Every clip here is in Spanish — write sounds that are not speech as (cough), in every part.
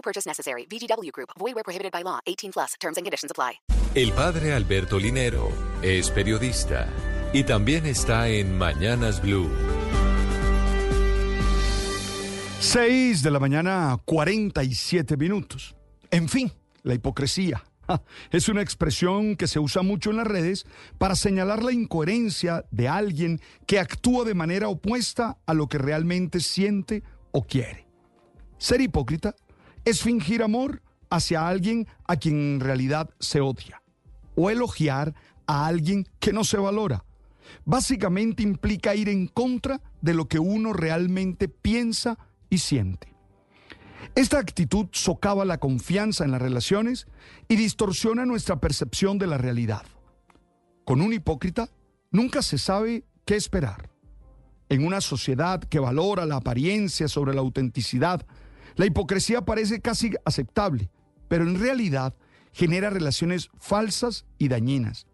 No purchase necessary. VGW Group. Void where prohibited by law. 18 plus. Terms and conditions apply. El padre Alberto Linero es periodista y también está en Mañanas Blue. 6 de la mañana, 47 minutos. En fin, la hipocresía. Es una expresión que se usa mucho en las redes para señalar la incoherencia de alguien que actúa de manera opuesta a lo que realmente siente o quiere. Ser hipócrita es fingir amor hacia alguien a quien en realidad se odia o elogiar a alguien que no se valora. Básicamente implica ir en contra de lo que uno realmente piensa y siente. Esta actitud socava la confianza en las relaciones y distorsiona nuestra percepción de la realidad. Con un hipócrita nunca se sabe qué esperar. En una sociedad que valora la apariencia sobre la autenticidad, la hipocresía parece casi aceptable, pero en realidad genera relaciones falsas y dañinas.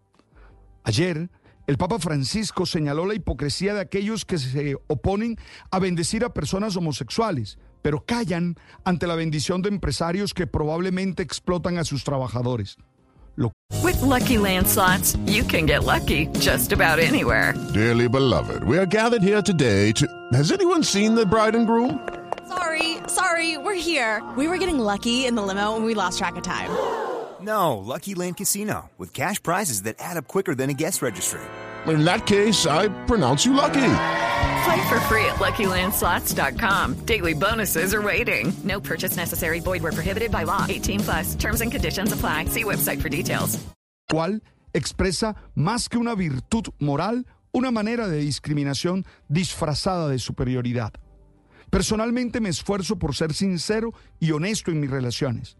Ayer, el Papa Francisco señaló la hipocresía de aquellos que se oponen a bendecir a personas homosexuales, pero callan ante la bendición de empresarios que probablemente explotan a sus trabajadores. Lo With Lucky Land slots, you can get lucky just about anywhere. Dearly beloved, we are gathered here today to. Has anyone seen the bride and groom? Sorry, sorry, we're here. We were getting lucky in the limo and we lost track of time. (gasps) No, Lucky Land Casino, with cash prizes that add up quicker than a guest registry. In that case, I pronounce you lucky. Play for free at LuckyLandSlots.com. Daily bonuses are waiting. No purchase necessary. Void where prohibited by law. 18 plus. Terms and conditions apply. See website for details. cual expresa más que una virtud moral, una manera de discriminación disfrazada de superioridad. Personalmente me esfuerzo por ser sincero y honesto en mis relaciones.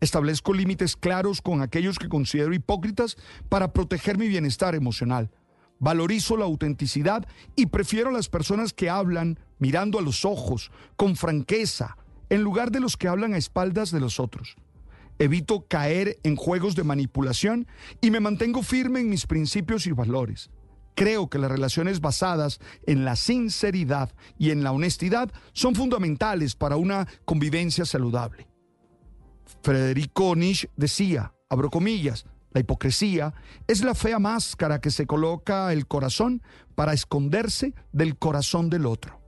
Establezco límites claros con aquellos que considero hipócritas para proteger mi bienestar emocional. Valorizo la autenticidad y prefiero las personas que hablan mirando a los ojos, con franqueza, en lugar de los que hablan a espaldas de los otros. Evito caer en juegos de manipulación y me mantengo firme en mis principios y valores. Creo que las relaciones basadas en la sinceridad y en la honestidad son fundamentales para una convivencia saludable. Federico Nietzsche decía, abro comillas, la hipocresía es la fea máscara que se coloca el corazón para esconderse del corazón del otro.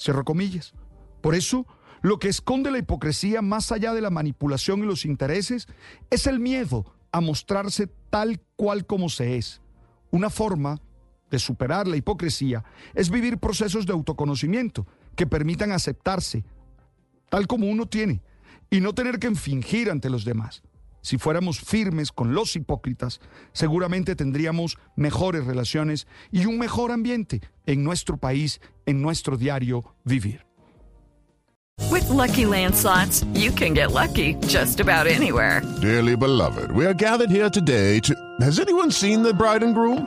Cierro comillas. Por eso, lo que esconde la hipocresía más allá de la manipulación y los intereses es el miedo a mostrarse tal cual como se es. Una forma de superar la hipocresía es vivir procesos de autoconocimiento que permitan aceptarse tal como uno tiene y no tener que fingir ante los demás. Si fuéramos firmes con los hipócritas, seguramente tendríamos mejores relaciones y un mejor ambiente en nuestro país, en nuestro diario vivir. With Lucky Land slots, you can get lucky just about anywhere. Dearly beloved, we are gathered here today to. Has anyone seen the bride and groom?